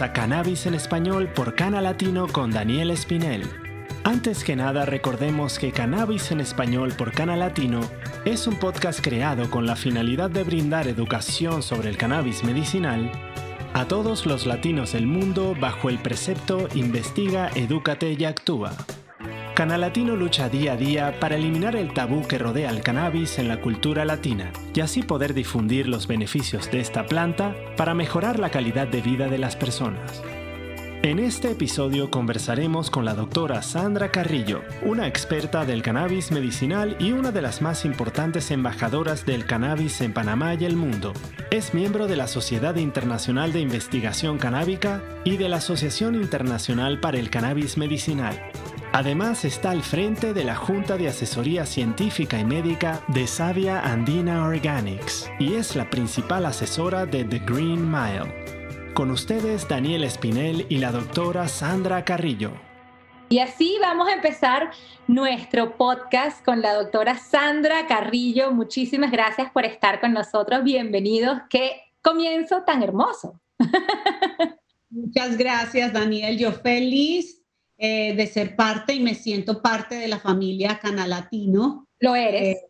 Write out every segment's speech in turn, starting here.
A Cannabis en Español por Cana Latino con Daniel Espinel. Antes que nada, recordemos que Cannabis en Español por Cana Latino es un podcast creado con la finalidad de brindar educación sobre el cannabis medicinal a todos los latinos del mundo bajo el precepto Investiga, Edúcate y Actúa. Canalatino lucha día a día para eliminar el tabú que rodea al cannabis en la cultura latina y así poder difundir los beneficios de esta planta para mejorar la calidad de vida de las personas. En este episodio conversaremos con la doctora Sandra Carrillo, una experta del cannabis medicinal y una de las más importantes embajadoras del cannabis en Panamá y el mundo. Es miembro de la Sociedad Internacional de Investigación Canábica y de la Asociación Internacional para el Cannabis Medicinal. Además está al frente de la Junta de Asesoría Científica y Médica de Savia Andina Organics y es la principal asesora de The Green Mile. Con ustedes Daniel Espinel y la doctora Sandra Carrillo. Y así vamos a empezar nuestro podcast con la doctora Sandra Carrillo. Muchísimas gracias por estar con nosotros. Bienvenidos. Qué comienzo tan hermoso. Muchas gracias, Daniel. Yo feliz eh, de ser parte y me siento parte de la familia Canalatino. Lo eres. Eh,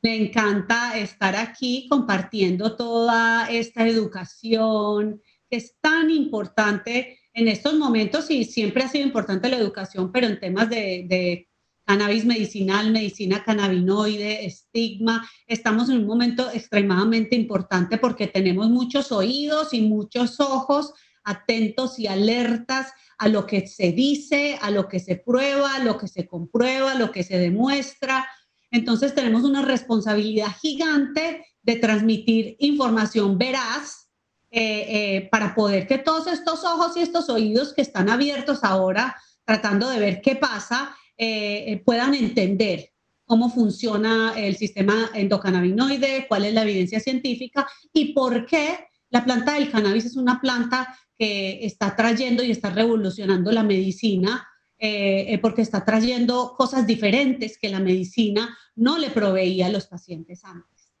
me encanta estar aquí compartiendo toda esta educación que es tan importante en estos momentos y siempre ha sido importante la educación, pero en temas de, de cannabis medicinal, medicina cannabinoide, estigma. Estamos en un momento extremadamente importante porque tenemos muchos oídos y muchos ojos atentos y alertas a lo que se dice, a lo que se prueba, a lo que se comprueba, a lo que se demuestra. Entonces tenemos una responsabilidad gigante de transmitir información veraz eh, eh, para poder que todos estos ojos y estos oídos que están abiertos ahora tratando de ver qué pasa, eh, puedan entender cómo funciona el sistema endocannabinoide, cuál es la evidencia científica y por qué la planta del cannabis es una planta que está trayendo y está revolucionando la medicina, eh, eh, porque está trayendo cosas diferentes que la medicina no le proveía a los pacientes antes.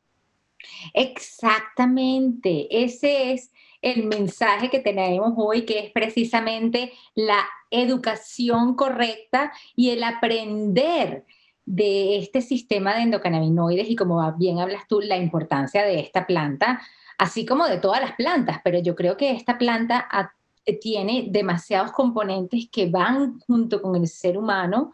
Exactamente, ese es el mensaje que tenemos hoy, que es precisamente la educación correcta y el aprender de este sistema de endocannabinoides y como bien hablas tú, la importancia de esta planta así como de todas las plantas, pero yo creo que esta planta eh, tiene demasiados componentes que van junto con el ser humano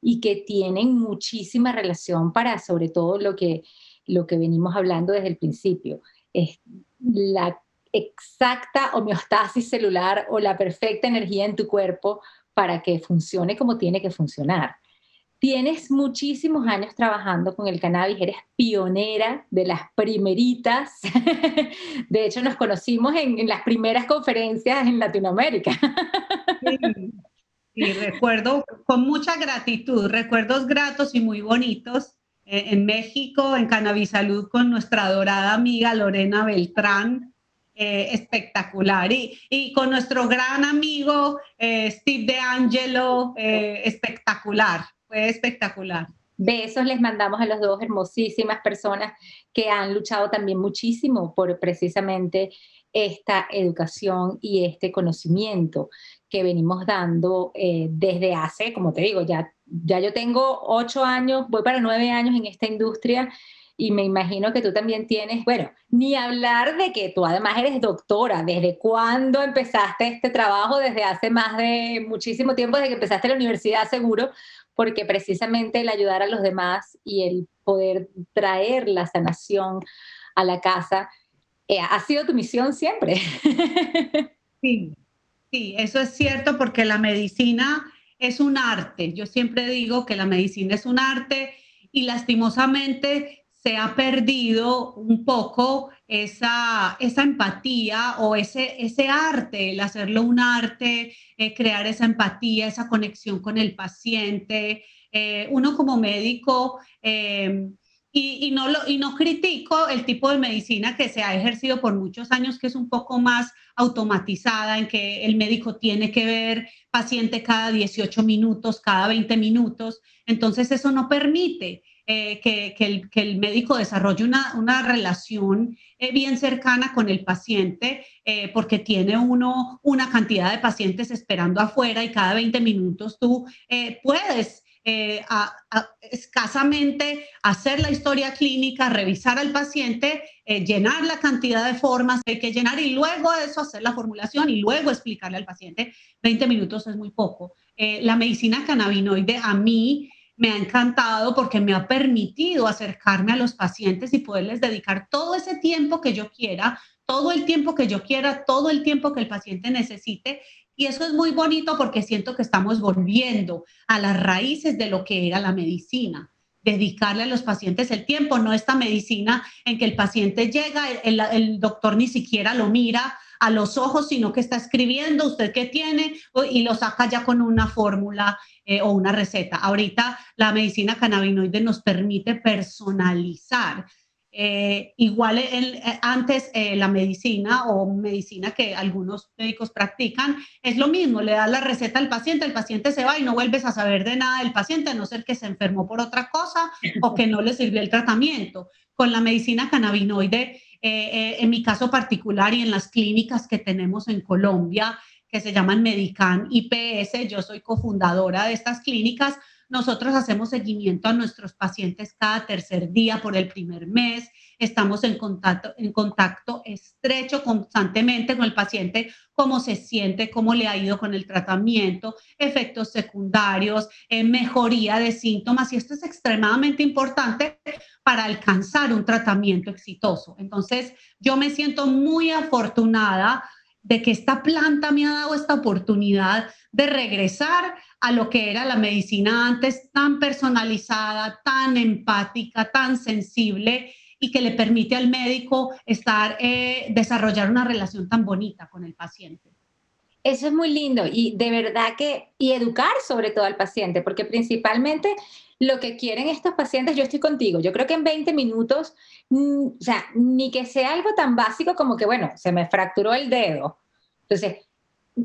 y que tienen muchísima relación para sobre todo lo que, lo que venimos hablando desde el principio. Es la exacta homeostasis celular o la perfecta energía en tu cuerpo para que funcione como tiene que funcionar. Tienes muchísimos años trabajando con el cannabis, eres pionera de las primeritas. De hecho, nos conocimos en, las primeras conferencias en Latinoamérica. Sí, recuerdo con mucha gratitud, recuerdos gratos y muy bonitos eh, en México, en Cannabis Salud, con nuestra adorada amiga Lorena Beltrán, eh, espectacular. Y, con nuestro gran amigo eh, Steve DeAngelo, espectacular fue espectacular. Besos les mandamos a los dos hermosísimas personas que han luchado también muchísimo por precisamente esta educación y este conocimiento que venimos dando eh, desde hace, como te digo, ya, ya yo tengo ocho años, voy para nueve años en esta industria y me imagino que tú también tienes, bueno, ni hablar de que tú además eres doctora, ¿desde cuándo empezaste este trabajo? Desde hace más de muchísimo tiempo, desde que empezaste la universidad seguro, porque precisamente el ayudar a los demás y el poder traer la sanación a la casa eh, ha sido tu misión siempre. Sí, sí, eso es cierto porque la medicina es un arte. Yo siempre digo que la medicina es un arte y lastimosamente se ha perdido un poco esa, esa empatía o ese, ese arte, el hacerlo un arte, eh, crear esa empatía, esa conexión con el paciente. Eh, uno como médico, em, y, no lo, y no critico el tipo de medicina que se ha ejercido por muchos años, que es un poco más automatizada, en que el médico tiene que ver paciente cada 18 minutos, cada 20 minutos. Entonces eso no permite eh, que, el, que, el, médico desarrolle una, una relación eh, bien cercana con el paciente, eh, porque tiene uno una cantidad de pacientes esperando afuera y cada 20 minutos tú puedes escasamente hacer la historia clínica, revisar al paciente, llenar la cantidad de formas que hay que llenar y luego eso hacer la formulación y luego explicarle al paciente. 20 minutos es muy poco. la medicina cannabinoide a mí me ha encantado porque me ha permitido acercarme a los pacientes y poderles dedicar todo ese tiempo que yo quiera, todo el tiempo que yo quiera, todo el tiempo que el paciente necesite. Y eso es muy bonito porque siento que estamos volviendo a las raíces de lo que era la medicina dedicarle a los pacientes el tiempo, no esta medicina en que el paciente llega, el, el, doctor ni siquiera lo mira a los ojos, sino que está escribiendo usted qué tiene y lo saca ya con una fórmula eh, o una receta. Ahorita la medicina cannabinoide nos permite personalizar. Eh, igual eh, antes la medicina o medicina que algunos médicos practican es lo mismo, le das la receta al paciente, el paciente se va y no vuelves a saber de nada del paciente, a no ser que se enfermó por otra cosa o que no le sirvió el tratamiento. Con la medicina cannabinoide, en mi caso particular y en las clínicas que tenemos en Colombia, que se llaman Medican IPS. Yo soy cofundadora de estas clínicas. Nosotros hacemos seguimiento a nuestros pacientes cada tercer día por el primer mes. Estamos en contacto, en contacto estrecho constantemente con el paciente, cómo se siente, cómo le ha ido con el tratamiento, efectos secundarios, eh, mejoría de síntomas. Y esto es extremadamente importante para alcanzar un tratamiento exitoso. Entonces, yo me siento muy afortunada de que esta planta me ha dado esta oportunidad de regresar a lo que era la medicina antes, tan personalizada, tan empática, tan sensible y que le permite al médico estar, eh, desarrollar una relación tan bonita con el paciente. Eso es muy lindo y de verdad que, y educar sobre todo al paciente, porque principalmente lo que quieren estos pacientes, yo estoy contigo, yo creo que en 20 minutos, mm, o sea, ni que sea algo tan básico como que, bueno, se me fracturó el dedo. Entonces,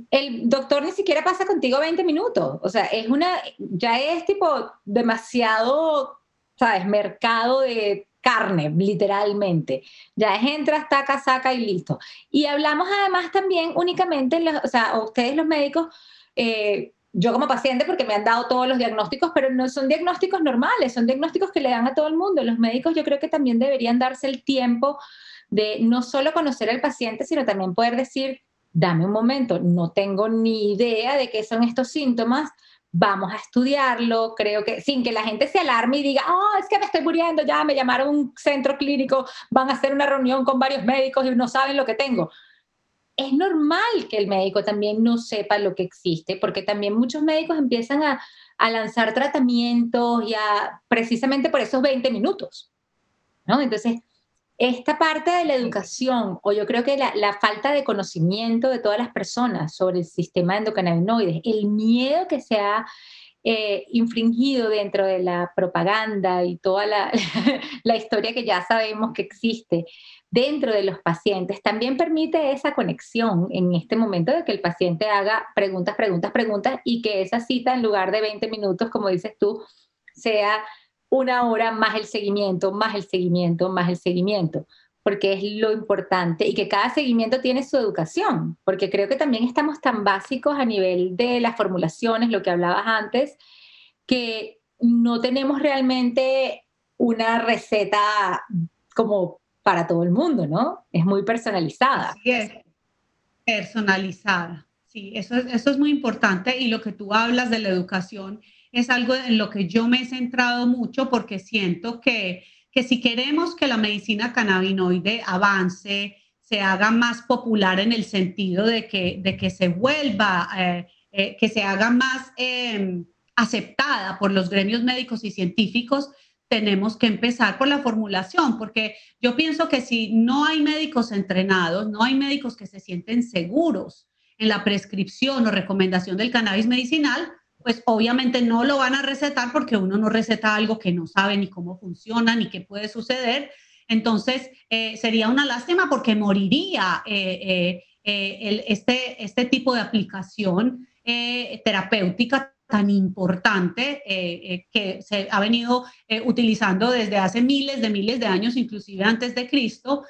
el doctor ni siquiera pasa contigo 20 minutos, o sea, es una, ya es tipo demasiado, ¿sabes? Mercado de carne, literalmente. Ya es entra, taca, saca y listo. Y hablamos además también únicamente, o sea, ustedes los médicos, eh, yo como paciente, porque me han dado todos los diagnósticos, pero no son diagnósticos normales, son diagnósticos que le dan a todo el mundo. Los médicos yo creo que también deberían darse el tiempo de no solo conocer al paciente, sino también poder decir, dame un momento, no tengo ni idea de qué son estos síntomas, vamos a estudiarlo, creo que sin que la gente se alarme y diga, oh, es que me estoy muriendo, ya me llamaron a un centro clínico, van a hacer una reunión con varios médicos y no saben lo que tengo es normal que el médico también no sepa lo que existe, porque también muchos médicos empiezan a, lanzar tratamientos ya precisamente por esos 20 minutos. ¿no? Entonces, esta parte de la educación, o yo creo que la, falta de conocimiento de todas las personas sobre el sistema endocannabinoides, el miedo que se ha eh, infringido dentro de la propaganda y toda la, la historia que ya sabemos que existe dentro de los pacientes, también permite esa conexión en este momento de que el paciente haga preguntas, preguntas, preguntas y que esa cita en lugar de 20 minutos, como dices tú, sea una hora más el seguimiento, más el seguimiento, más el seguimiento, porque es lo importante y que cada seguimiento tiene su educación, porque creo que también estamos tan básicos a nivel de las formulaciones, lo que hablabas antes, que no tenemos realmente una receta como para todo el mundo, ¿no? Es muy personalizada. Sí, es personalizada. Sí, eso es, eso es muy importante y lo que tú hablas de la educación es algo en lo que yo me he centrado mucho porque siento que, que si queremos que la medicina cannabinoide avance, se haga más popular en el sentido de que, de que se vuelva, eh, eh, que se haga más em, aceptada por los gremios médicos y científicos, tenemos que empezar por la formulación, porque yo pienso que si no hay médicos entrenados, no hay médicos que se sienten seguros en la prescripción o recomendación del cannabis medicinal, pues obviamente no lo van a recetar porque uno no receta algo que no sabe ni cómo funciona ni qué puede suceder. Entonces, eh, sería una lástima porque moriría eh, eh, este, este tipo de aplicación terapéutica tan importante que se ha venido utilizando desde hace miles de miles de años, inclusive antes de Cristo.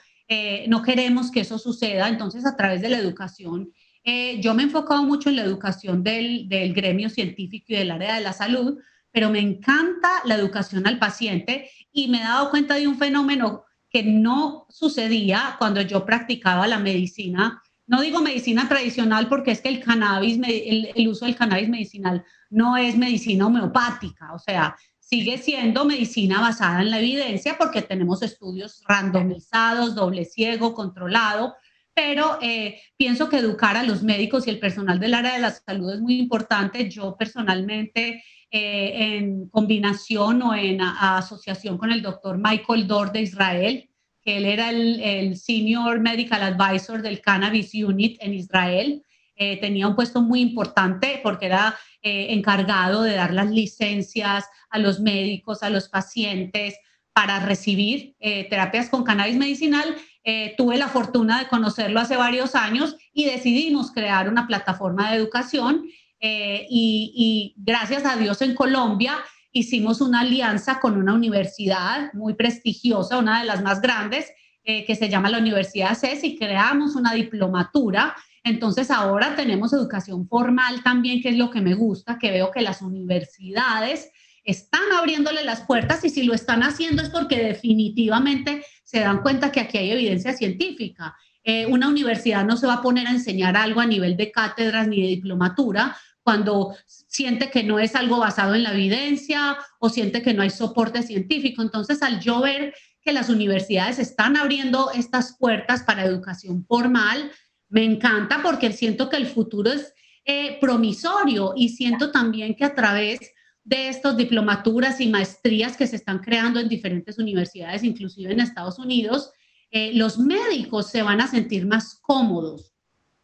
no queremos que eso suceda, entonces a través de la educación eh, yo me he enfocado mucho en la educación del, del, gremio científico y del área de la salud, pero me encanta la educación al paciente y me he dado cuenta de un fenómeno que no sucedía cuando yo practicaba la medicina. No digo medicina tradicional porque es que el cannabis, el, el uso del cannabis medicinal no es medicina homeopática, o sea, sigue siendo medicina basada en la evidencia porque tenemos estudios randomizados, doble ciego, controlado, pero eh, pienso que educar a los médicos y el personal del área de la salud es muy importante. Yo personalmente, eh, en combinación o en asociación con el doctor Michael Dor de Israel, que él era el, Senior Medical Advisor del Cannabis Unit en Israel, eh, tenía un puesto muy importante porque era encargado de dar las licencias a los médicos, a los pacientes para recibir terapias con cannabis medicinal eh, tuve la fortuna de conocerlo hace varios años y decidimos crear una plataforma de educación eh, y, gracias a Dios en Colombia hicimos una alianza con una universidad muy prestigiosa, una de las más grandes, eh, que se llama la Universidad CES y creamos una diplomatura. Entonces ahora tenemos educación formal también, que es lo que me gusta, que veo que las universidades están abriéndole las puertas y si lo están haciendo es porque definitivamente se dan cuenta que aquí hay evidencia científica. Eh, una universidad no se va a poner a enseñar algo a nivel de cátedras ni de diplomatura cuando siente que no es algo basado en la evidencia o siente que no hay soporte científico. Entonces, al yo ver que las universidades están abriendo estas puertas para educación formal, me encanta porque siento que el futuro es eh, promisorio y siento también que a través de estas diplomaturas y maestrías que se están creando en diferentes universidades, inclusive en Estados Unidos, eh, los médicos se van a sentir más cómodos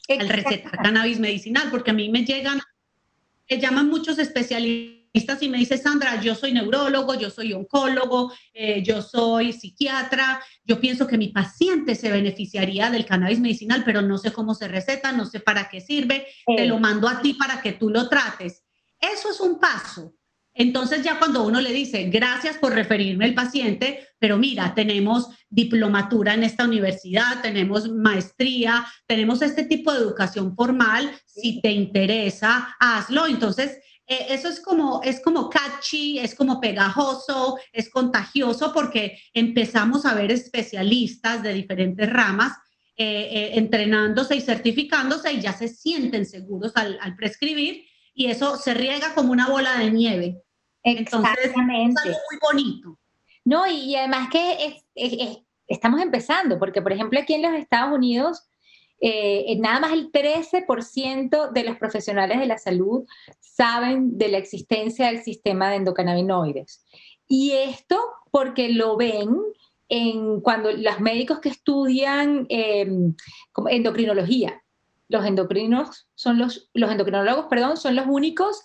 al recetar cannabis medicinal, porque a mí me llegan, me llaman muchos especialistas y me dice, Sandra, yo soy neurólogo, yo soy oncólogo, eh, yo soy psiquiatra, yo pienso que mi paciente se beneficiaría del cannabis medicinal, pero no sé cómo se receta, no sé para qué sirve, te lo mando a ti para que tú lo trates. Eso es un paso entonces ya cuando uno le dice, gracias por referirme al paciente, pero mira, tenemos diplomatura en esta universidad, tenemos maestría, tenemos este tipo de educación formal, si te interesa, hazlo. Entonces, eh, eso es como, es como catchy, es como pegajoso, es contagioso porque empezamos a ver especialistas de diferentes ramas eh, eh, entrenándose y certificándose y ya se sienten seguros al, al prescribir y eso se riega como una bola de nieve. Exactamente. es muy bonito. No, y, además que estamos empezando, porque por ejemplo aquí en los Estados Unidos, eh, nada más el 13% de los profesionales de la salud saben de la existencia del sistema de endocannabinoides. Y esto porque lo ven en cuando los médicos que estudian em, endocrinología, los endocrinos son los, los endocrinólogos, perdón, son los únicos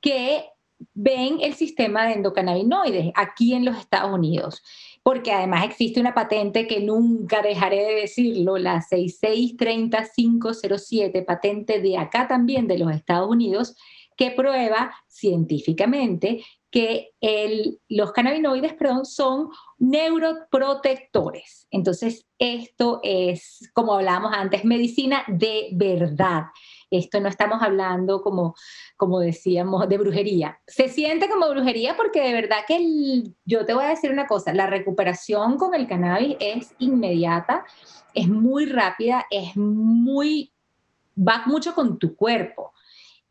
que ven el sistema de endocannabinoides aquí en los Estados Unidos, porque además existe una patente que nunca dejaré de decirlo, la 6630507, patente de acá también de los Estados Unidos, que prueba científicamente que los cannabinoides perdón, son neuroprotectores. Entonces, esto es, como hablábamos antes, medicina de verdad. Esto no estamos hablando como, como decíamos, de brujería. Se siente como brujería porque de verdad que yo te voy a decir una cosa, la recuperación con el cannabis es inmediata, es muy rápida, es muy, va mucho con tu cuerpo.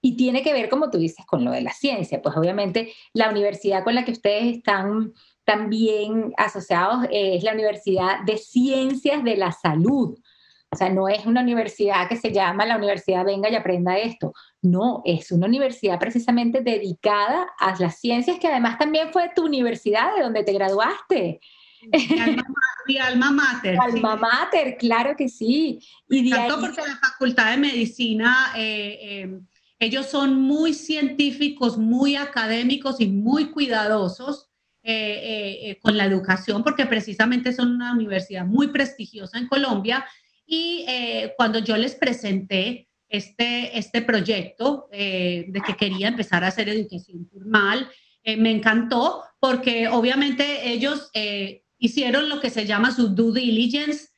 Y tiene que ver, como tú dices, con lo de la ciencia. Pues obviamente la universidad con la que ustedes están también asociados es la Universidad de Ciencias de la Salud. O sea, no es una universidad que se llama la universidad venga y aprenda esto. No, es una universidad precisamente dedicada a las ciencias que además también fue tu universidad de donde te graduaste. Mi alma, mater. Alma mater, claro que sí. Y de porque la Facultad de Medicina, eh, eh, ellos son muy científicos, muy académicos y muy cuidadosos eh, con la educación, porque precisamente son una universidad muy prestigiosa en Colombia y eh, cuando yo les presenté este, este proyecto de que quería empezar a hacer educación formal. me encantó porque obviamente ellos hicieron lo que se llama su due diligence,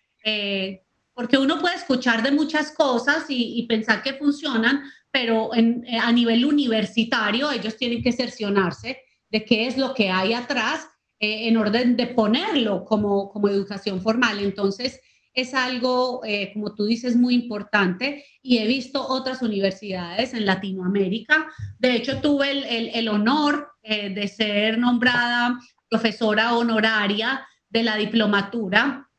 porque uno puede escuchar de muchas cosas y, pensar que funcionan, pero eh, a nivel universitario ellos tienen que cercionarse de qué es lo que hay atrás eh, en orden de ponerlo como, como educación formal. Entonces, es algo, eh, como tú dices, muy importante y he visto otras universidades en Latinoamérica. De hecho, tuve el, el honor de ser nombrada profesora honoraria de la diplomatura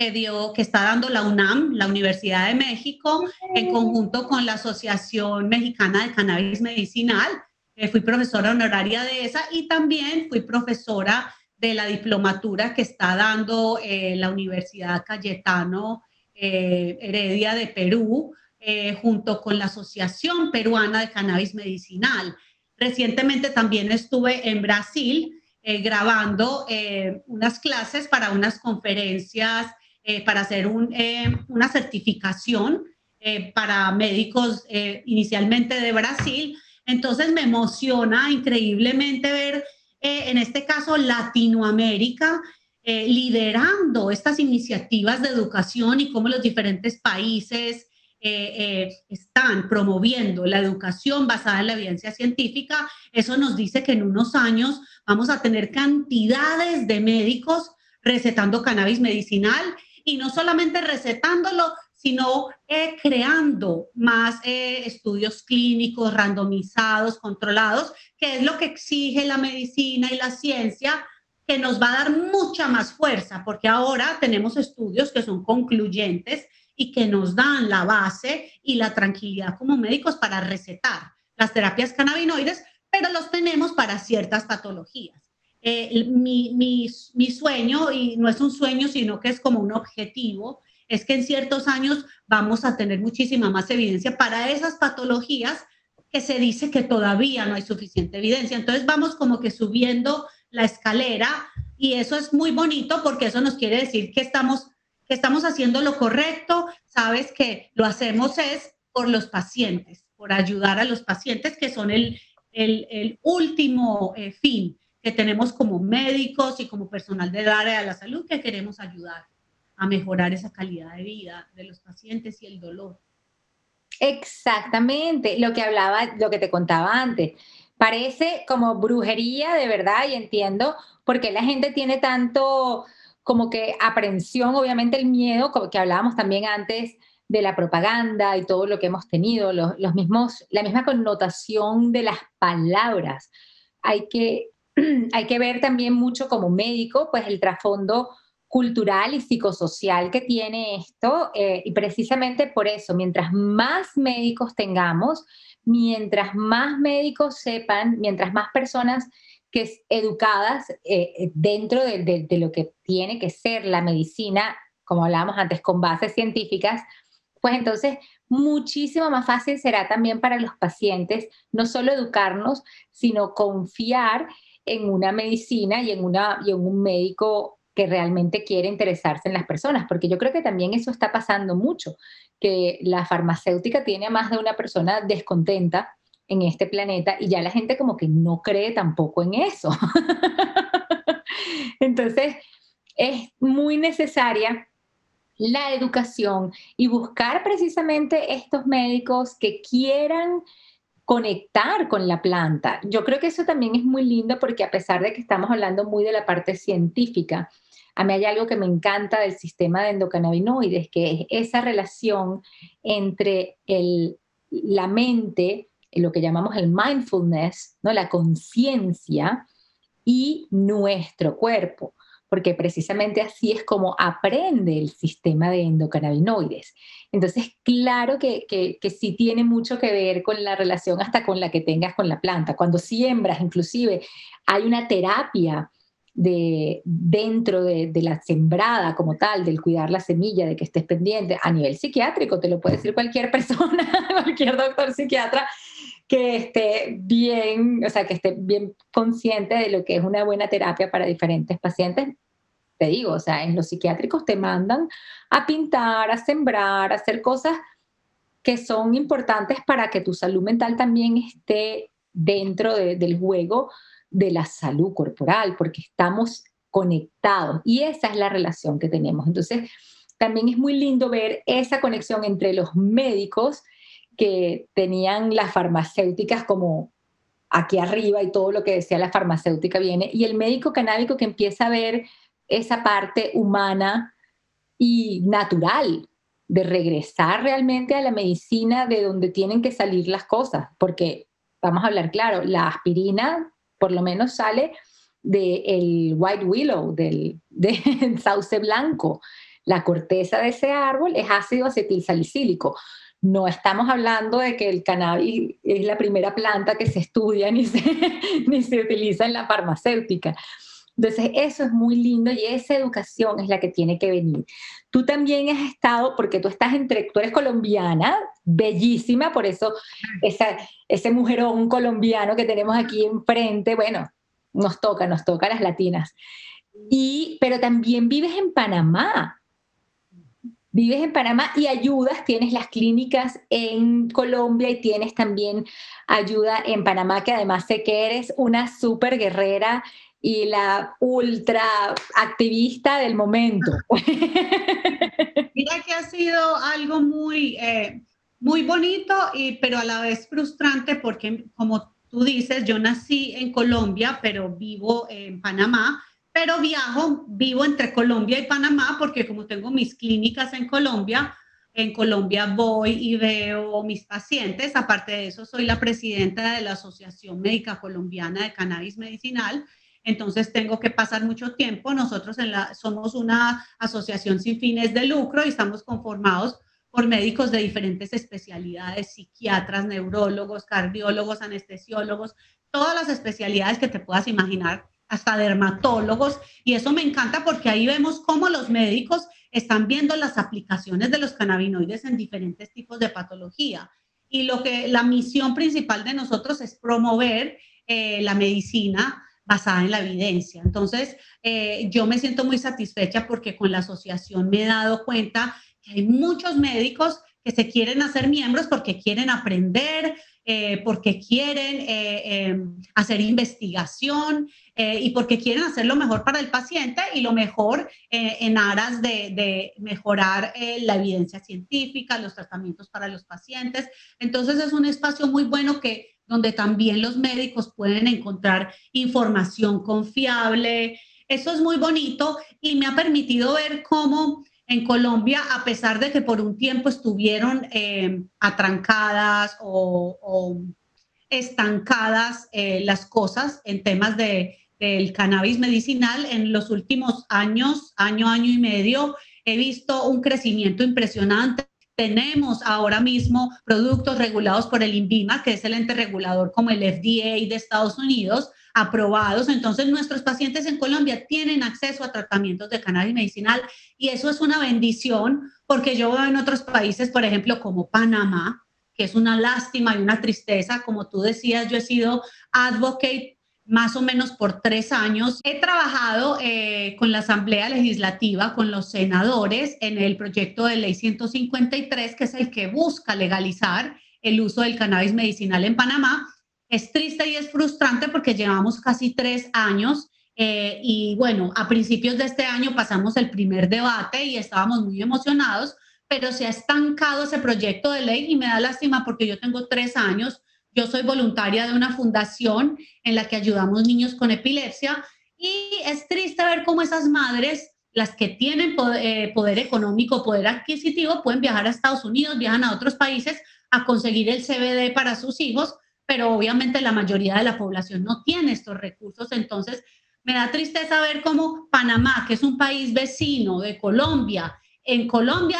que dio, que está dando la UNAM, la Universidad de México, en conjunto con la Asociación Mexicana de Cannabis Medicinal. Eh, fui profesora honoraria de esa y también fui profesora de la diplomatura que está dando eh, la Universidad Cayetano eh, Heredia de Perú, junto con la Asociación Peruana de Cannabis Medicinal. Recientemente también estuve en Brasil grabando unas clases para unas conferencias eh, para hacer eh, una certificación eh, para médicos inicialmente de Brasil. Entonces me emociona increíblemente ver, en este caso, Latinoamérica liderando estas iniciativas de educación y cómo los diferentes países están promoviendo la educación basada en la evidencia científica, eso nos dice que en unos años vamos a tener cantidades de médicos recetando cannabis medicinal y no solamente recetándolo, sino eh, creando más eh, estudios clínicos randomizados, controlados, que es lo que exige la medicina y la ciencia, que nos va a dar mucha más fuerza, porque ahora tenemos estudios que son concluyentes y que nos dan la base y la tranquilidad como médicos para recetar las terapias cannabinoides, pero los tenemos para ciertas patologías. Eh, mi, sueño, y no es un sueño, sino que es como un objetivo, es que en ciertos años vamos a tener muchísima más evidencia para esas patologías que se dice que todavía no hay suficiente evidencia. Entonces vamos como que subiendo la escalera y eso es muy bonito porque eso nos quiere decir que estamos, que estamos haciendo lo correcto, sabes que lo hacemos es por los pacientes, por ayudar a los pacientes que son el, el, el último eh, fin que tenemos como médicos y como personal del área de la salud que queremos ayudar a mejorar esa calidad de vida de los pacientes y el dolor. Exactamente, lo que hablaba, lo que te contaba antes. Parece como brujería de verdad y entiendo por qué la gente tiene tanto como que aprensión, obviamente el miedo, como que hablábamos también antes de la propaganda y todo lo que hemos tenido, los, los mismos, la misma connotación de las palabras. Hay que hay que ver también mucho como médico, pues el trasfondo cultural y psicosocial que tiene esto. Eh, y precisamente por eso, mientras más médicos tengamos, mientras más médicos sepan, mientras más personas que es educadas eh, eh, dentro de, lo que tiene que ser la medicina, como hablábamos antes, con bases científicas, pues entonces muchísimo más fácil será también para los pacientes no solo educarnos, sino confiar en una medicina y en, una, y en un médico que realmente quiere interesarse en las personas, porque yo creo que también eso está pasando mucho, que la farmacéutica tiene a más de una persona descontenta en este planeta y ya la gente como que no cree tampoco en eso. Entonces, es muy necesaria la educación y buscar precisamente estos médicos que quieran conectar con la planta. Yo creo que eso también es muy lindo porque a pesar de que estamos hablando muy de la parte científica, a mí hay algo que me encanta del sistema de endocannabinoides, que es esa relación entre la mente, lo que llamamos el mindfulness, ¿no? la conciencia, y nuestro cuerpo porque precisamente así es como aprende el sistema de endocannabinoides. Entonces, claro que, que, sí tiene mucho que ver con la relación hasta con la que tengas con la planta. Cuando siembras, inclusive, hay una terapia de, dentro de, de, la sembrada como tal, del cuidar la semilla, de que estés pendiente, a nivel psiquiátrico, te lo puede decir cualquier persona, cualquier doctor psiquiatra, que esté bien, o sea, que esté bien consciente de lo que es una buena terapia para diferentes pacientes. Te digo, o sea, en los psiquiátricos te mandan a pintar, a sembrar, a hacer cosas que son importantes para que tu salud mental también esté dentro del juego de la salud corporal, porque estamos conectados y esa es la relación que tenemos. Entonces, también es muy lindo ver esa conexión entre los médicos que tenían las farmacéuticas como aquí arriba y todo lo que decía la farmacéutica viene, y el médico canábico que empieza a ver esa parte humana y natural de regresar realmente a la medicina de donde tienen que salir las cosas, porque vamos a hablar claro, la aspirina por lo menos sale del white willow, del, sauce blanco. La corteza de ese árbol es ácido acetilsalicílico. No estamos hablando de que el cannabis es la primera planta que se estudia ni se, ni se utiliza en la farmacéutica. Entonces, eso es muy lindo y esa educación es la que tiene que venir. Tú también has estado, porque tú estás entre, tú eres colombiana, bellísima, por eso esa, ese mujerón colombiano que tenemos aquí enfrente, bueno, nos toca, nos toca a las latinas. Y, pero también vives en Panamá. Vives en Panamá y ayudas, tienes las clínicas en Colombia y tienes también ayuda en Panamá, que además sé que eres una súper guerrera y la ultra activista del momento. Mira que ha sido algo muy, eh, muy bonito, y, pero a la vez frustrante porque, como tú dices, yo nací en Colombia, pero vivo en Panamá, pero viajo, vivo entre Colombia y Panamá porque como tengo mis clínicas en Colombia, en Colombia voy y veo mis pacientes. Aparte de eso, soy la presidenta de la Asociación Médica Colombiana de Cannabis Medicinal. Entonces tengo que pasar mucho tiempo. Nosotros en la, somos una asociación sin fines de lucro y estamos conformados por médicos de diferentes especialidades, psiquiatras, neurólogos, cardiólogos, anestesiólogos, todas las especialidades que te puedas imaginar, hasta dermatólogos. Y eso me encanta porque ahí vemos cómo los médicos están viendo las aplicaciones de los cannabinoides en diferentes tipos de patología. Y lo que la misión principal de nosotros es promover eh, la medicina basada en la evidencia. Entonces, eh, yo me siento muy satisfecha porque con la asociación me he dado cuenta que hay muchos médicos que se quieren hacer miembros porque quieren aprender, eh, porque quieren eh, em, hacer investigación y porque quieren hacer lo mejor para el paciente y lo mejor en aras de, de mejorar la evidencia científica, los tratamientos para los pacientes. Entonces es un espacio muy bueno que donde también los médicos pueden encontrar información confiable. Eso es muy bonito y me ha permitido ver cómo en Colombia, a pesar de que por un tiempo estuvieron eh, atrancadas o, estancadas eh, las cosas en temas de, del cannabis medicinal, en los últimos años, año, año y medio, he visto un crecimiento impresionante tenemos ahora mismo productos regulados por el INVIMA, que es el ente regulador como el FDA de Estados Unidos, aprobados. Entonces, nuestros pacientes en Colombia tienen acceso a tratamientos de cannabis medicinal y eso es una bendición porque yo veo en otros países, por ejemplo, como Panamá, que es una lástima y una tristeza. Como tú decías, yo he sido advocate más o menos por tres años. He trabajado eh, con la Asamblea Legislativa, con los senadores, en el proyecto de ley 153, que es el que busca legalizar el uso del cannabis medicinal en Panamá. Es triste y es frustrante porque llevamos casi tres años eh, y bueno, a principios de este año pasamos el primer debate y estábamos muy emocionados, pero se ha estancado ese proyecto de ley y me da lástima porque yo tengo tres años yo soy voluntaria de una fundación en la que ayudamos niños con epilepsia y es triste ver cómo esas madres, las que tienen eh, poder, económico, poder adquisitivo, pueden viajar a Estados Unidos, viajan a otros países a conseguir el CBD para sus hijos, pero obviamente la mayoría de la población no tiene estos recursos. Entonces, me da tristeza ver cómo Panamá, que es un país vecino de Colombia, en Colombia,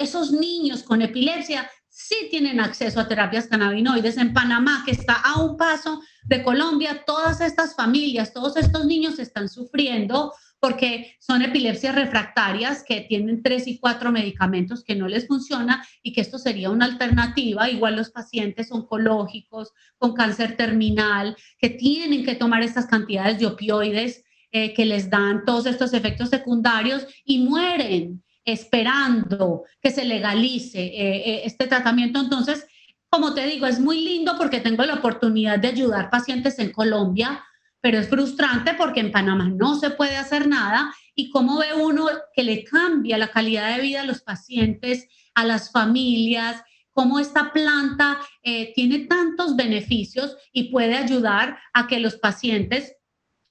esos niños con epilepsia sí tienen acceso a terapias cannabinoides. En Panamá, que está a un paso de Colombia, todas estas familias, todos estos niños están sufriendo porque son epilepsias refractarias que tienen tres y cuatro medicamentos que no les funciona y que esto sería una alternativa. Igual los pacientes oncológicos con cáncer terminal que tienen que tomar estas cantidades de opioides eh, que les dan todos estos efectos secundarios y mueren. Esperando que se legalice eh, eh, este tratamiento. Entonces, como te digo, es muy lindo porque tengo la oportunidad de ayudar pacientes en Colombia, pero es frustrante porque en Panamá no se puede hacer nada y cómo ve uno que le cambia la calidad de vida a los pacientes, a las familias, cómo esta planta eh, tiene tantos beneficios y puede ayudar a que los pacientes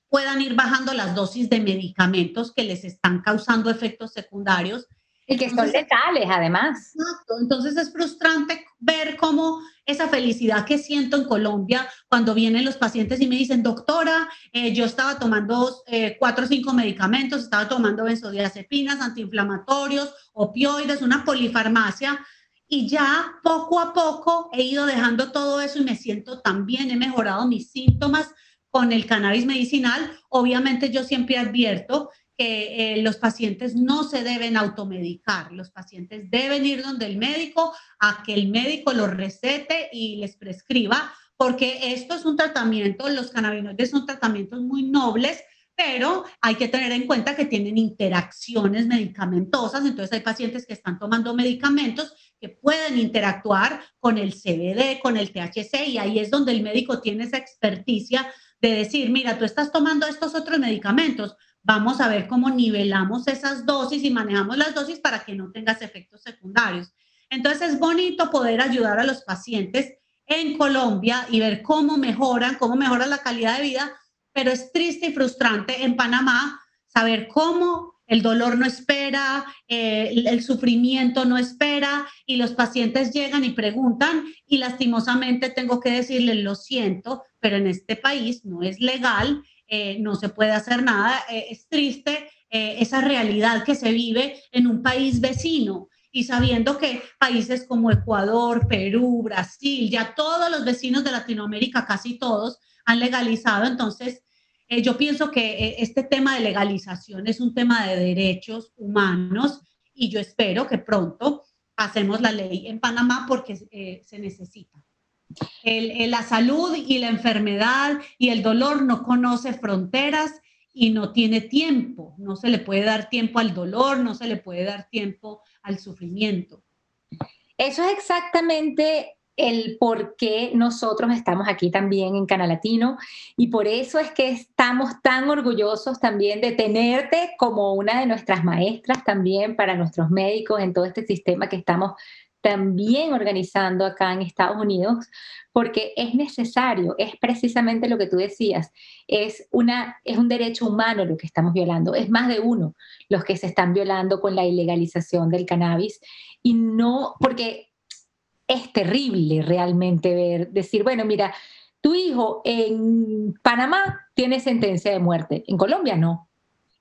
puedan ir bajando las dosis de medicamentos que les están causando efectos secundarios. Y que son letales, además. Exacto. Entonces es frustrante ver cómo esa felicidad que siento en Colombia cuando vienen los pacientes y me dicen, doctora, eh, yo estaba tomando eh, cuatro o cinco medicamentos, estaba tomando benzodiazepinas, antiinflamatorios, opioides, una polifarmacia, y ya poco a poco he ido dejando todo eso y me siento tan bien, he mejorado mis síntomas con el cannabis medicinal. Obviamente yo siempre advierto que eh, los pacientes no se deben automedicar, los pacientes deben ir donde el médico a que el médico los recete y les prescriba, porque esto es un tratamiento, los cannabinoides son tratamientos muy nobles pero hay que tener en cuenta que tienen interacciones medicamentosas, entonces hay pacientes que están tomando medicamentos que pueden interactuar con el CBD, con el THC, y ahí es donde el médico tiene esa experticia de decir, mira, tú estás tomando estos otros medicamentos, vamos a ver cómo nivelamos esas dosis y manejamos las dosis para que no tengas efectos secundarios. Entonces es bonito poder ayudar a los pacientes en Colombia y ver cómo mejoran, cómo mejora la calidad de vida pero es triste y frustrante en Panamá saber cómo el dolor no espera, eh, el sufrimiento no espera y los pacientes llegan y preguntan y lastimosamente tengo que decirles, lo siento, pero en este país no es legal, eh, no se puede hacer nada, eh, es triste esa realidad que se vive en un país vecino y sabiendo que países como Ecuador, Perú, Brasil, ya todos los vecinos de Latinoamérica, casi todos, han legalizado. Entonces, eh, yo pienso que eh, este tema de legalización es un tema de derechos humanos y yo espero que pronto hacemos la ley en Panamá porque eh, se necesita. la salud y la enfermedad y el dolor no conoce fronteras y no tiene tiempo. No se le puede dar tiempo al dolor, no se le puede dar tiempo al sufrimiento. Eso es exactamente el por qué nosotros estamos aquí también en Canal Latino. Y por eso es que estamos tan orgullosos también de tenerte como una de nuestras maestras también para nuestros médicos en todo este sistema que estamos también organizando acá en Estados Unidos, porque es necesario, es precisamente lo que tú decías, es, una, es un derecho humano lo que estamos violando, es más de uno los que se están violando con la ilegalización del cannabis. Y no, porque es terrible realmente ver, decir, bueno, mira, tu hijo en Panamá tiene sentencia de muerte, en Colombia no.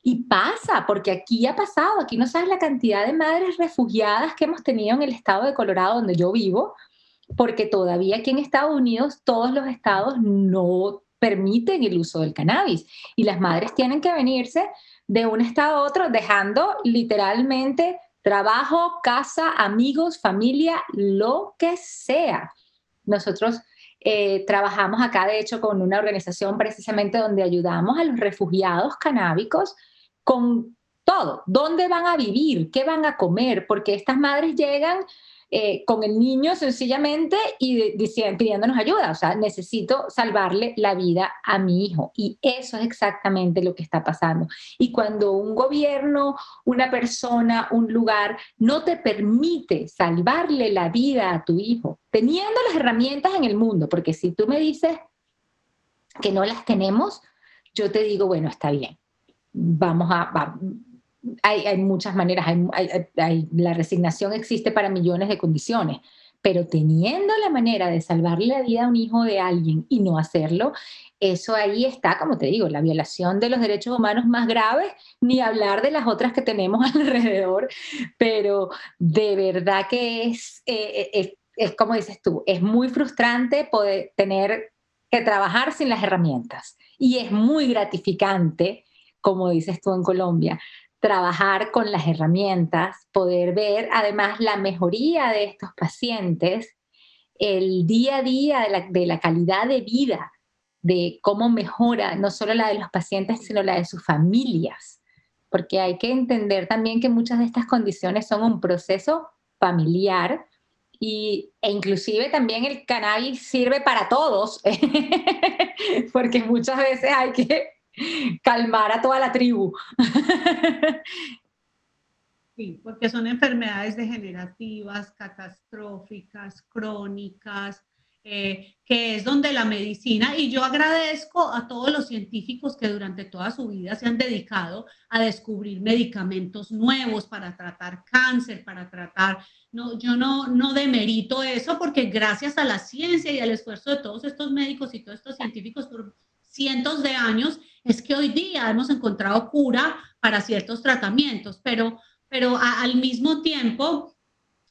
Y pasa, porque aquí ha pasado, aquí no sabes la cantidad de madres refugiadas que hemos tenido en el estado de Colorado, donde yo vivo, porque todavía aquí en Estados Unidos todos los estados no permiten el uso del cannabis y las madres tienen que venirse de un estado a otro dejando literalmente trabajo, casa, amigos, familia, lo que sea. Nosotros eh, trabajamos acá, de hecho, con una organización precisamente donde ayudamos a los refugiados canábicos con todo, dónde van a vivir, qué van a comer, porque estas madres llegan eh, con el niño sencillamente y diciendo, pidiéndonos ayuda. O sea, necesito salvarle la vida a mi hijo. Y eso es exactamente lo que está pasando. Y cuando un gobierno, una persona, un lugar no te permite salvarle la vida a tu hijo, teniendo las herramientas en el mundo, porque si tú me dices que no las tenemos, yo te digo, bueno, está bien. Vamos a, hay, muchas maneras, la resignación existe para millones de condiciones, pero teniendo la manera de salvarle la vida a un hijo de alguien y no hacerlo, eso ahí está, como te digo, la violación de los derechos humanos más graves, ni hablar de las otras que tenemos alrededor, pero de verdad que es, eh, eh, es, como dices tú, es muy frustrante poder tener que trabajar sin las herramientas. Y es muy gratificante, como dices tú en Colombia, trabajar con las herramientas, poder ver además la mejoría de estos pacientes, el día a día de la, calidad de vida, de cómo mejora no solo la de los pacientes, sino la de sus familias. porque hay que entender también que muchas de estas condiciones son un proceso familiar y, e inclusive también el cannabis sirve para todos, porque muchas veces hay que calmar a toda la tribu. Sí, porque son enfermedades degenerativas, catastróficas, crónicas, eh, que es donde la medicina, y yo agradezco a todos los científicos que durante toda su vida se han dedicado a descubrir medicamentos nuevos para tratar cáncer, para tratar, no, yo no, no demerito eso porque gracias a la ciencia y al esfuerzo de todos estos médicos y todos estos científicos cientos de años, es que hoy día hemos encontrado cura para ciertos tratamientos, pero, pero al mismo tiempo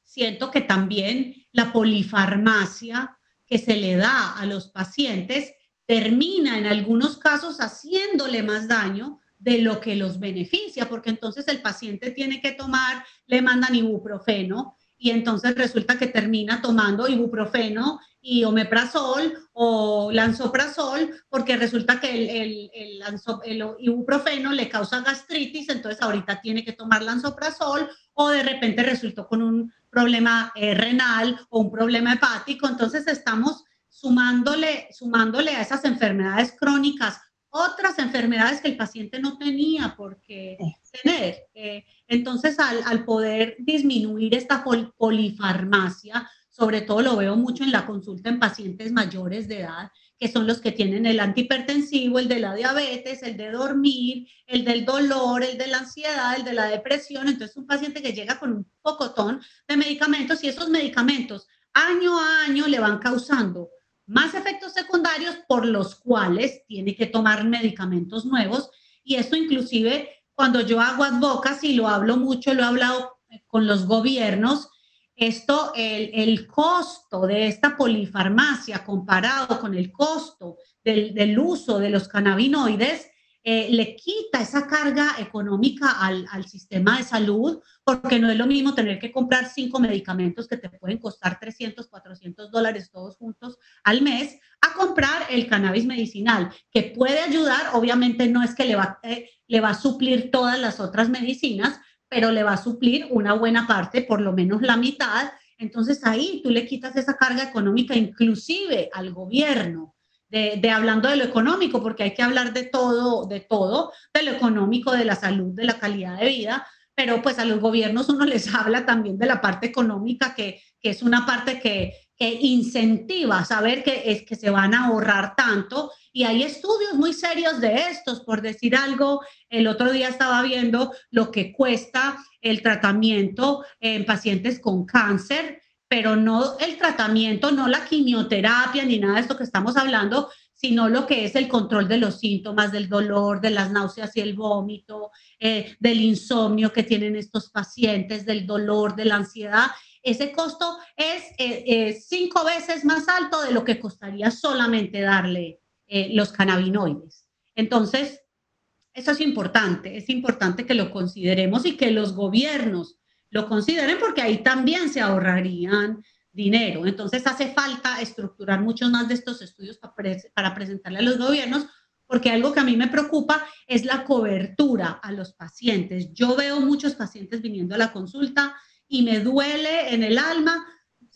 siento que también la polifarmacia que se le da a los pacientes termina en algunos casos haciéndole más daño de lo que los beneficia, porque entonces el paciente tiene que tomar, le mandan ibuprofeno y entonces resulta que termina tomando ibuprofeno y omeprazol o lanzoprazol, porque resulta que el, el, el, ibuprofeno le causa gastritis, entonces ahorita tiene que tomar lanzoprazol o de repente resultó con un problema eh, renal o un problema hepático. Entonces estamos sumándole, sumándole a esas enfermedades crónicas otras enfermedades que el paciente no tenía por qué tener. Eh, entonces, al, al, poder disminuir esta polifarmacia, sobre todo lo veo mucho en la consulta en pacientes mayores de edad, que son los que tienen el antihipertensivo, el de la diabetes, el de dormir, el del dolor, el de la ansiedad, el de la depresión. Entonces, un paciente que llega con un pocotón de medicamentos y esos medicamentos año a año le van causando más efectos secundarios por los cuales tiene que tomar medicamentos nuevos. Y esto inclusive cuando yo hago advocacy, lo hablo mucho, lo he hablado con los gobiernos, esto, el, el, costo de esta polifarmacia comparado con el costo del, del uso de los cannabinoides, eh, le quita esa carga económica al, al, sistema de salud, porque no es lo mismo tener que comprar cinco medicamentos que te pueden costar 300, 400 dólares todos juntos al mes, a comprar el cannabis medicinal, que puede ayudar, obviamente no es que le va, eh, le va a suplir todas las otras medicinas, pero le va a suplir una buena parte, por lo menos la mitad. Entonces ahí tú le quitas esa carga económica inclusive al gobierno, de, de, hablando de lo económico, porque hay que hablar de todo, de todo, de lo económico, de la salud, de la calidad de vida, pero pues a los gobiernos uno les habla también de la parte económica, que, que es una parte que, que incentiva saber que, es, que se van a ahorrar tanto. Y hay estudios muy serios de estos, por decir algo, el otro día estaba viendo lo que cuesta el tratamiento en pacientes con cáncer, pero no el tratamiento, no la quimioterapia ni nada de esto que estamos hablando, sino lo que es el control de los síntomas, del dolor, de las náuseas y el vómito, eh, del insomnio que tienen estos pacientes, del dolor, de la ansiedad. Ese costo es eh, eh, cinco veces más alto de lo que costaría solamente darle eh, los cannabinoides. Entonces, eso es importante, es importante que lo consideremos y que los gobiernos lo consideren porque ahí también se ahorrarían dinero. Entonces hace falta estructurar muchos más de estos estudios para, para presentarle a los gobiernos porque algo que a mí me preocupa es la cobertura a los pacientes. Yo veo muchos pacientes viniendo a la consulta y me duele en el alma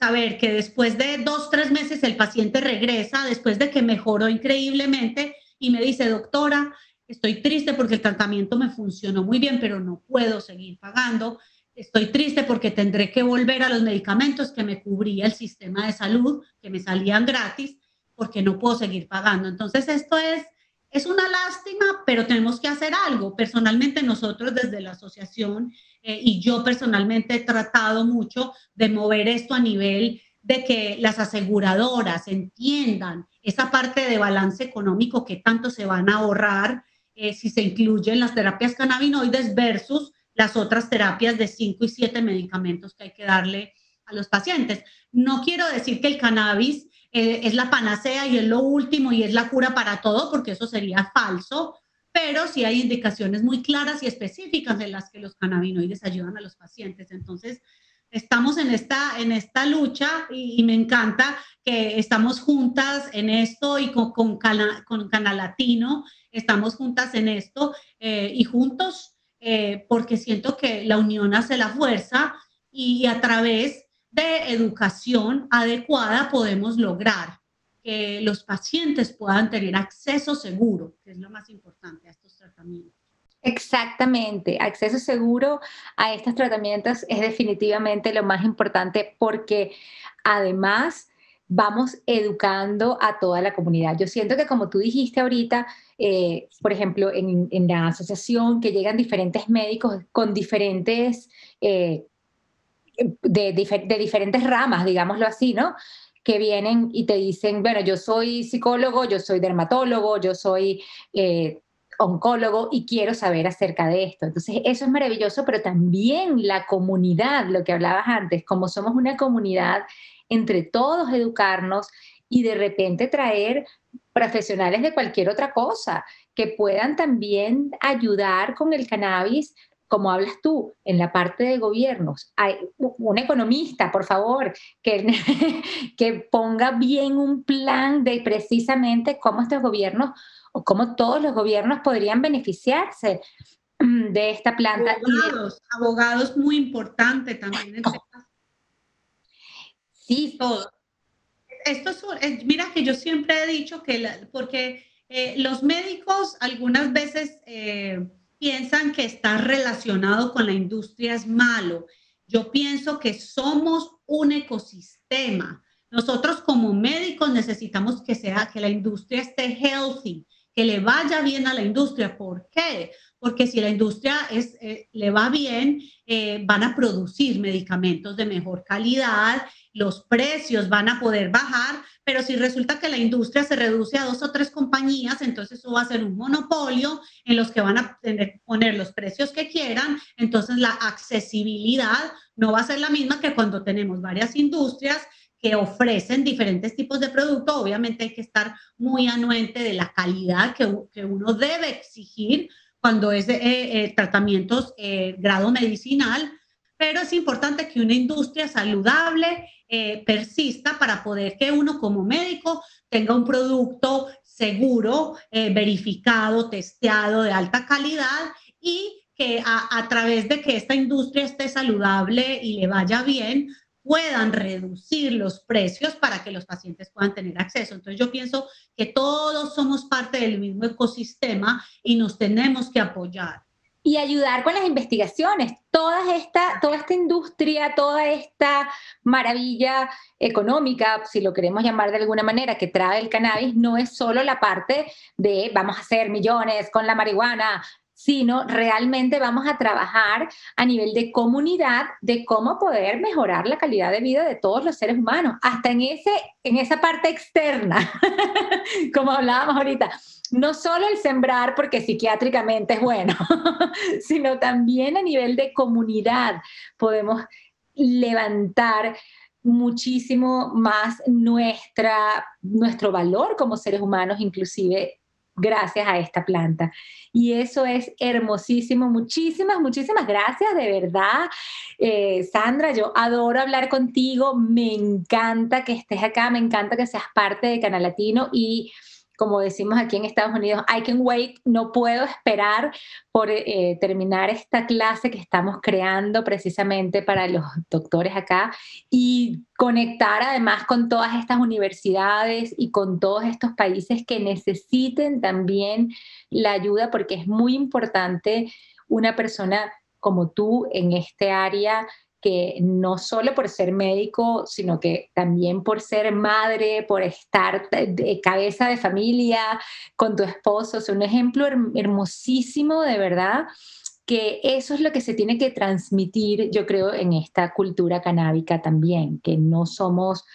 saber que después de dos, tres meses el paciente regresa, después de que mejoró increíblemente y me dice, doctora, estoy triste porque el tratamiento me funcionó muy bien, pero no puedo seguir pagando. Estoy triste porque tendré que volver a los medicamentos que me cubría el sistema de salud, que me salían gratis, porque no puedo seguir pagando. Entonces, esto es, es una lástima, pero tenemos que hacer algo. Personalmente, nosotros desde la asociación eh, y yo personalmente he tratado mucho de mover esto a nivel de que las aseguradoras entiendan esa parte de balance económico que tanto se van a ahorrar eh, si se incluyen las terapias cannabinoides versus las otras terapias de 5 y 7 medicamentos que hay que darle a los pacientes. No quiero decir que el cannabis eh, es la panacea y es lo último y es la cura para todo, porque eso sería falso pero sí hay indicaciones muy claras y específicas en las que los cannabinoides ayudan a los pacientes. Entonces, estamos en esta, en esta lucha y, me encanta que estamos juntas en esto y con, con, Canal Latino, estamos juntas en esto eh, y juntos eh, porque siento que la unión hace la fuerza y a través de educación adecuada podemos lograr que los pacientes puedan tener acceso seguro, que es lo más importante a estos tratamientos. Exactamente, acceso seguro a estos tratamientos es definitivamente lo más importante porque además vamos educando a toda la comunidad. Yo siento que como tú dijiste ahorita, eh, por ejemplo, en, la asociación que llegan diferentes médicos con diferentes, eh, de, de diferentes ramas, digámoslo así, ¿no? Que vienen y te dicen, bueno, yo soy psicólogo, yo soy dermatólogo, yo soy eh, oncólogo y quiero saber acerca de esto. Entonces, eso es maravilloso, pero también la comunidad, lo que hablabas antes, como somos una comunidad, entre todos educarnos y de repente traer profesionales de cualquier otra cosa que puedan también ayudar con el cannabis como hablas tú, en la parte de gobiernos, hay un economista, por favor, que, que ponga bien un plan de precisamente cómo estos gobiernos o cómo todos los gobiernos podrían beneficiarse mm, de esta planta. Abogados, abogados muy importante también. Oh. Sí, todo. Esto es, mira que yo siempre he dicho que, porque eh, los médicos algunas veces... Eh, piensan que estar relacionado con la industria es malo. Yo pienso que somos un ecosistema. Nosotros como médicos necesitamos que sea que la industria esté healthy, que le vaya bien a la industria. ¿Por qué? Porque si la industria es, eh, le va bien, eh, van a producir medicamentos de mejor calidad, los precios van a poder bajar, pero si resulta que la industria se reduce a dos o tres compañías, entonces eso va a ser un monopolio en los que van a poner los precios que quieran, entonces la accesibilidad no va a ser la misma que cuando tenemos varias industrias que ofrecen diferentes tipos de productos. Obviamente hay que estar muy anuente de la calidad que, que uno debe exigir cuando es eh, eh, tratamientos eh, grado medicinal, pero es importante que una industria saludable eh, persista para poder que uno como médico tenga un producto seguro, eh, verificado, testeado, de alta calidad y que a, a través de que esta industria esté saludable y le vaya bien, puedan reducir los precios para que los pacientes puedan tener acceso. Entonces yo pienso que todos somos parte del mismo ecosistema y nos tenemos que apoyar y ayudar con las investigaciones. Toda esta, toda esta industria, toda esta maravilla económica, si lo queremos llamar de alguna manera, que trae el cannabis, no es solo la parte de vamos a hacer millones con la marihuana, sino realmente vamos a trabajar a nivel de comunidad de cómo poder mejorar la calidad de vida de todos los seres humanos, hasta en, ese, en esa parte externa, como hablábamos ahorita. No solo el sembrar porque psiquiátricamente es bueno, sino también a nivel de comunidad podemos levantar muchísimo más nuestra, nuestro valor como seres humanos, inclusive gracias a esta planta. Y eso es hermosísimo. Muchísimas, muchísimas gracias, de verdad. Eh, Sandra, yo adoro hablar contigo. Me encanta que estés acá, me encanta que seas parte de Canal Latino y como decimos aquí en Estados Unidos, I can wait, no puedo esperar por eh, terminar esta clase que estamos creando precisamente para los doctores acá y conectar además con todas estas universidades y con todos estos países que necesiten también la ayuda porque es muy importante una persona como tú en este área que no solo por ser médico, sino que también por ser madre, por estar de cabeza de familia con tu esposo, es un ejemplo hermosísimo de verdad que eso es lo que se tiene que transmitir, yo creo, en esta cultura canábica también, que no somos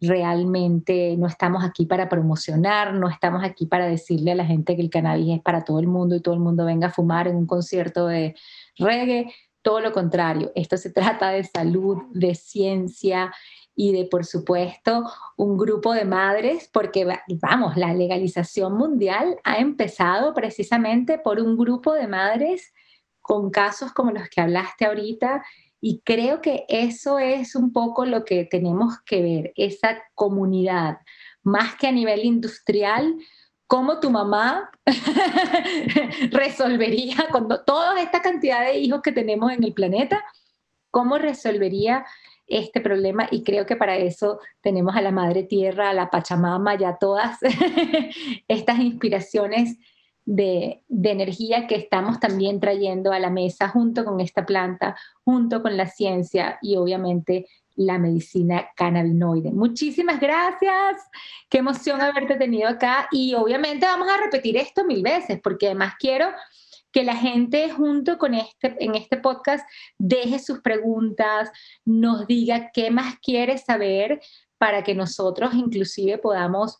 realmente, no estamos aquí para promocionar, no estamos aquí para decirle a la gente que el cannabis es para todo el mundo y todo el mundo venga a fumar en un concierto de reggae, todo lo contrario, esto se trata de salud, de ciencia y de, por supuesto, un grupo de madres, porque vamos, la legalización mundial ha empezado precisamente por un grupo de madres con casos como los que hablaste ahorita y creo que eso es un poco lo que tenemos que ver, esa comunidad, más que a nivel industrial, cómo tu mamá resolvería con toda esta cantidad de hijos que tenemos en el planeta, cómo resolvería este problema. Y creo que para eso tenemos a la Madre Tierra, a la Pachamama, ya todas estas inspiraciones de, de, energía que estamos también trayendo a la mesa junto con esta planta, junto con la ciencia y obviamente la medicina cannabinoide. Muchísimas gracias, qué emoción haberte tenido acá y obviamente vamos a repetir esto mil veces porque además quiero que la gente junto con este, en este podcast deje sus preguntas, nos diga qué más quiere saber para que nosotros inclusive podamos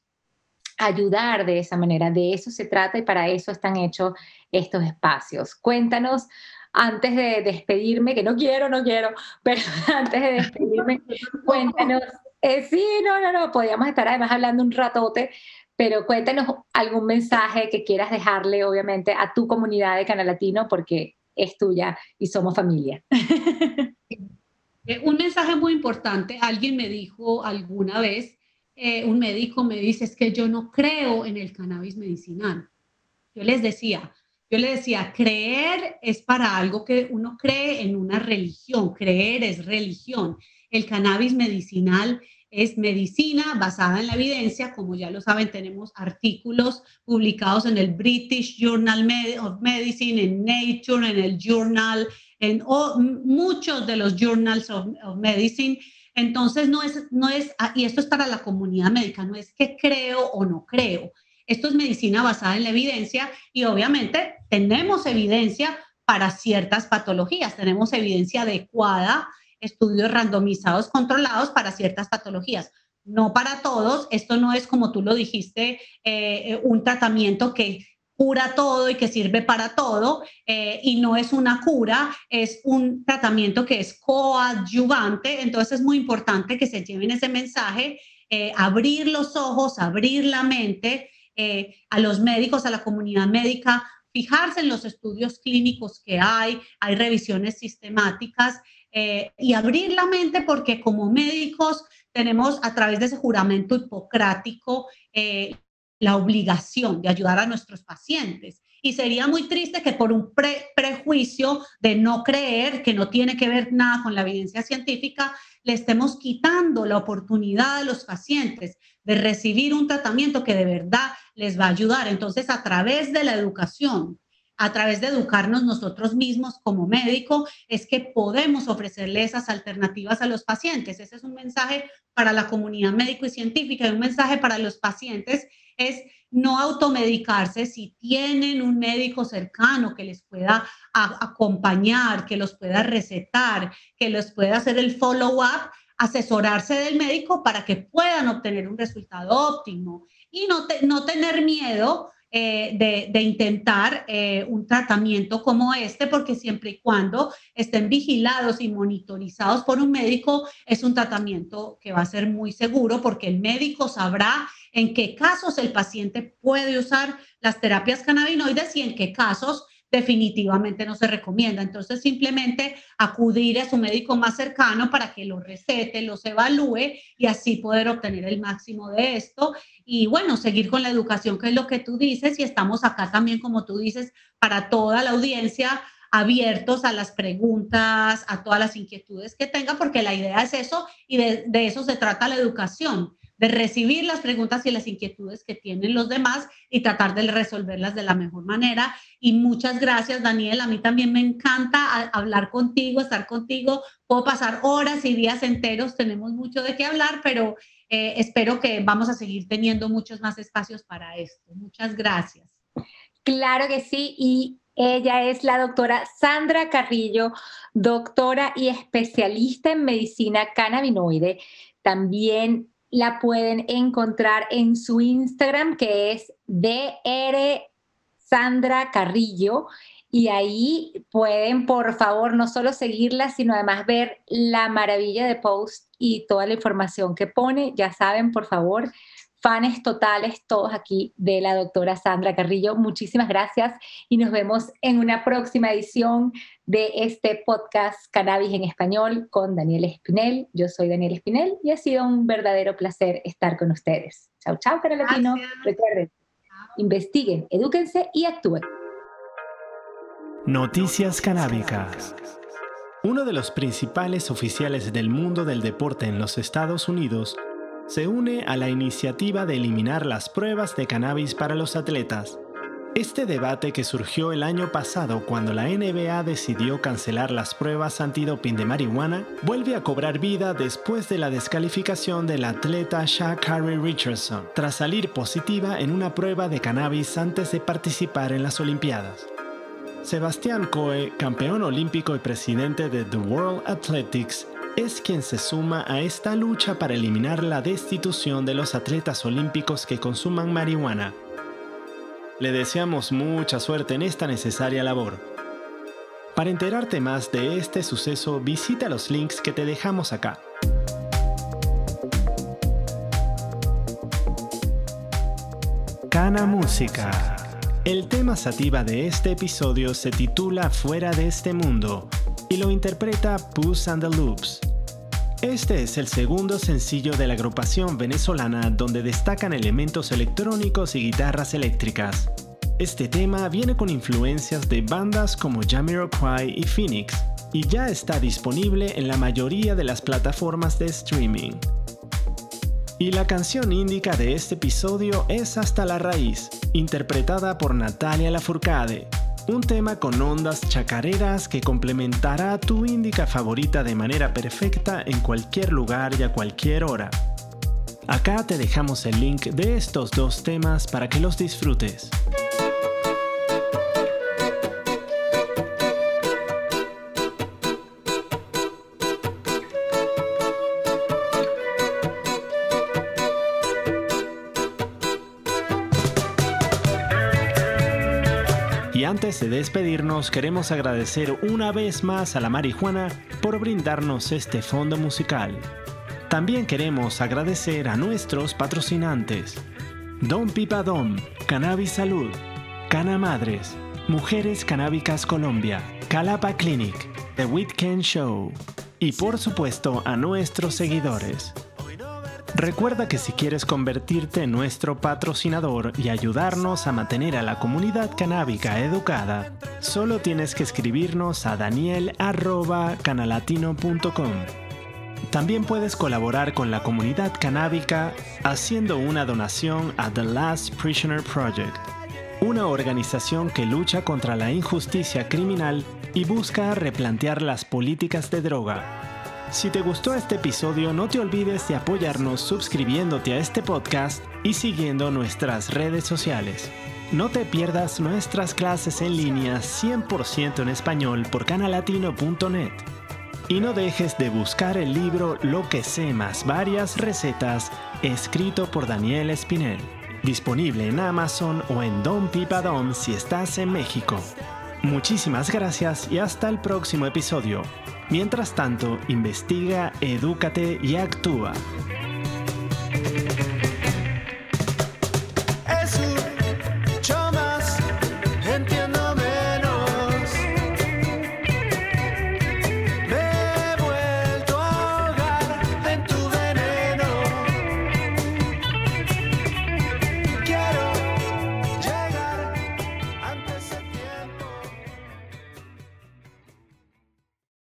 ayudar de esa manera. De eso se trata y para eso están hechos estos espacios. Cuéntanos antes de despedirme, que no quiero, no quiero, pero antes de despedirme, cuéntanos. Eh, sí, no, no, no, podríamos estar además hablando un ratote, pero cuéntanos algún mensaje que quieras dejarle, obviamente, a tu comunidad de Canal Latino, porque es tuya y somos familia. Eh, un mensaje muy importante, alguien me dijo alguna vez, eh, un médico me dice, es que yo no creo en el cannabis medicinal. Yo les decía, yo le decía, creer es para algo que uno cree en una religión, creer es religión. El cannabis medicinal es medicina basada en la evidencia. Como ya lo saben, tenemos artículos publicados en el British Journal of Medicine, en Nature, en el Journal, en muchos de los Journals of, Medicine. Entonces, no es, no es, ah, y esto es para la comunidad médica, no es que creo o no creo. Esto es medicina basada en la evidencia y obviamente tenemos evidencia para ciertas patologías, tenemos evidencia adecuada estudios randomizados controlados para ciertas patologías. No para todos, esto no es como tú lo dijiste, eh, un tratamiento que cura todo y que sirve para todo, eh, y no es una cura, es un tratamiento que es coadyuvante, entonces es muy importante que se lleven ese mensaje, eh, abrir los ojos, abrir la mente a los médicos, a la comunidad médica, fijarse en los estudios clínicos que hay, hay revisiones sistemáticas eh, y abrir la mente porque como médicos tenemos a través de ese juramento hipocrático eh, la obligación de ayudar a nuestros pacientes. Y sería muy triste que por un prejuicio de no creer, que no tiene que ver nada con la evidencia científica, le estemos quitando la oportunidad a los pacientes de recibir un tratamiento que de verdad les va a ayudar. Entonces, a través de la educación, a través de educarnos nosotros mismos como médico, es que podemos ofrecerle esas alternativas a los pacientes. Ese es un mensaje para la comunidad médico y científica y un mensaje para los pacientes es no automedicarse si tienen un médico cercano que les pueda acompañar, que los pueda recetar, que les pueda hacer el follow-up, asesorarse del médico para que puedan obtener un resultado óptimo. Y no, no tener miedo eh, de, intentar eh, un tratamiento como este, porque siempre y cuando estén vigilados y monitorizados por un médico, es un tratamiento que va a ser muy seguro porque el médico sabrá en qué casos el paciente puede usar las terapias cannabinoides y en qué casos definitivamente no se recomienda. Entonces, simplemente acudir a su médico más cercano para que lo recete, los evalúe y así poder obtener el máximo de esto. Y bueno, seguir con la educación, que es lo que tú dices, y estamos acá también, como tú dices, para toda la audiencia abiertos a las preguntas, a todas las inquietudes que tenga, porque la idea es eso y de, de eso se trata la educación de recibir las preguntas y las inquietudes que tienen los demás y tratar de resolverlas de la mejor manera. Y muchas gracias, Daniel. A mí también me encanta hablar contigo, estar contigo. Puedo pasar horas y días enteros, tenemos mucho de qué hablar, pero eh, espero que vamos a seguir teniendo muchos más espacios para esto. Muchas gracias. Claro que sí. Y ella es la doctora Sandra Carrillo, doctora y especialista en medicina cannabinoide. También la pueden encontrar en su Instagram, que es DR Sandra Carrillo. Y ahí pueden, por favor, no solo seguirla, sino además ver la maravilla de post y toda la información que pone. Ya saben, por favor, fans totales todos aquí de la doctora Sandra Carrillo. Muchísimas gracias y nos vemos en una próxima edición de este podcast Cannabis en Español con Daniel Espinel. Yo soy Daniel Espinel y ha sido un verdadero placer estar con ustedes. Chao, chao, Latino. Recuerden. investiguen, edúquense y actúen. Noticias canábicas. Uno de los principales oficiales del mundo del deporte en los Estados Unidos se une a la iniciativa de eliminar las pruebas de cannabis para los atletas. Este debate que surgió el año pasado cuando la NBA decidió cancelar las pruebas antidoping de marihuana vuelve a cobrar vida después de la descalificación del atleta Sha'Carri Richardson tras salir positiva en una prueba de cannabis antes de participar en las Olimpiadas. Sebastián Coe, campeón olímpico y presidente de The World Athletics, es quien se suma a esta lucha para eliminar la destitución de los atletas olímpicos que consuman marihuana. Le deseamos mucha suerte en esta necesaria labor. Para enterarte más de este suceso, visita los links que te dejamos acá. Cana Música. El tema sativa de este episodio se titula Fuera de este mundo y lo interpreta Puss and the Loops. Este es el segundo sencillo de la agrupación venezolana donde destacan elementos electrónicos y guitarras eléctricas. Este tema viene con influencias de bandas como Jamiroquai y Phoenix y ya está disponible en la mayoría de las plataformas de streaming. Y la canción índica de este episodio es Hasta la Raíz, interpretada por Natalia Lafourcade, un tema con ondas chacareras que complementará tu índica favorita de manera perfecta en cualquier lugar y a cualquier hora. Acá te dejamos el link de estos dos temas para que los disfrutes. Antes de despedirnos, queremos agradecer una vez más a la marihuana por brindarnos este fondo musical. También queremos agradecer a nuestros patrocinantes. Don Pipa Dom, Cannabis Salud, Cana Madres, Mujeres Canábicas Colombia, Calapa Clinic, The Weekend Show y por supuesto a nuestros seguidores. Recuerda que si quieres convertirte en nuestro patrocinador y ayudarnos a mantener a la comunidad canábica educada, solo tienes que escribirnos a daniel.canalatino.com. También puedes colaborar con la comunidad canábica haciendo una donación a The Last Prisoner Project, una organización que lucha contra la injusticia criminal y busca replantear las políticas de droga si te gustó este episodio, no te olvides de apoyarnos suscribiéndote a este podcast y siguiendo nuestras redes sociales. No te pierdas nuestras clases en línea 100% en español por canalatino.net. Y no dejes de buscar el libro Lo que sé más varias recetas, escrito por Daniel Espinel, disponible en Amazon o en Don Pipa Don si estás en México. Muchísimas gracias y hasta el próximo episodio. Mientras tanto, investiga, edúcate y actúa.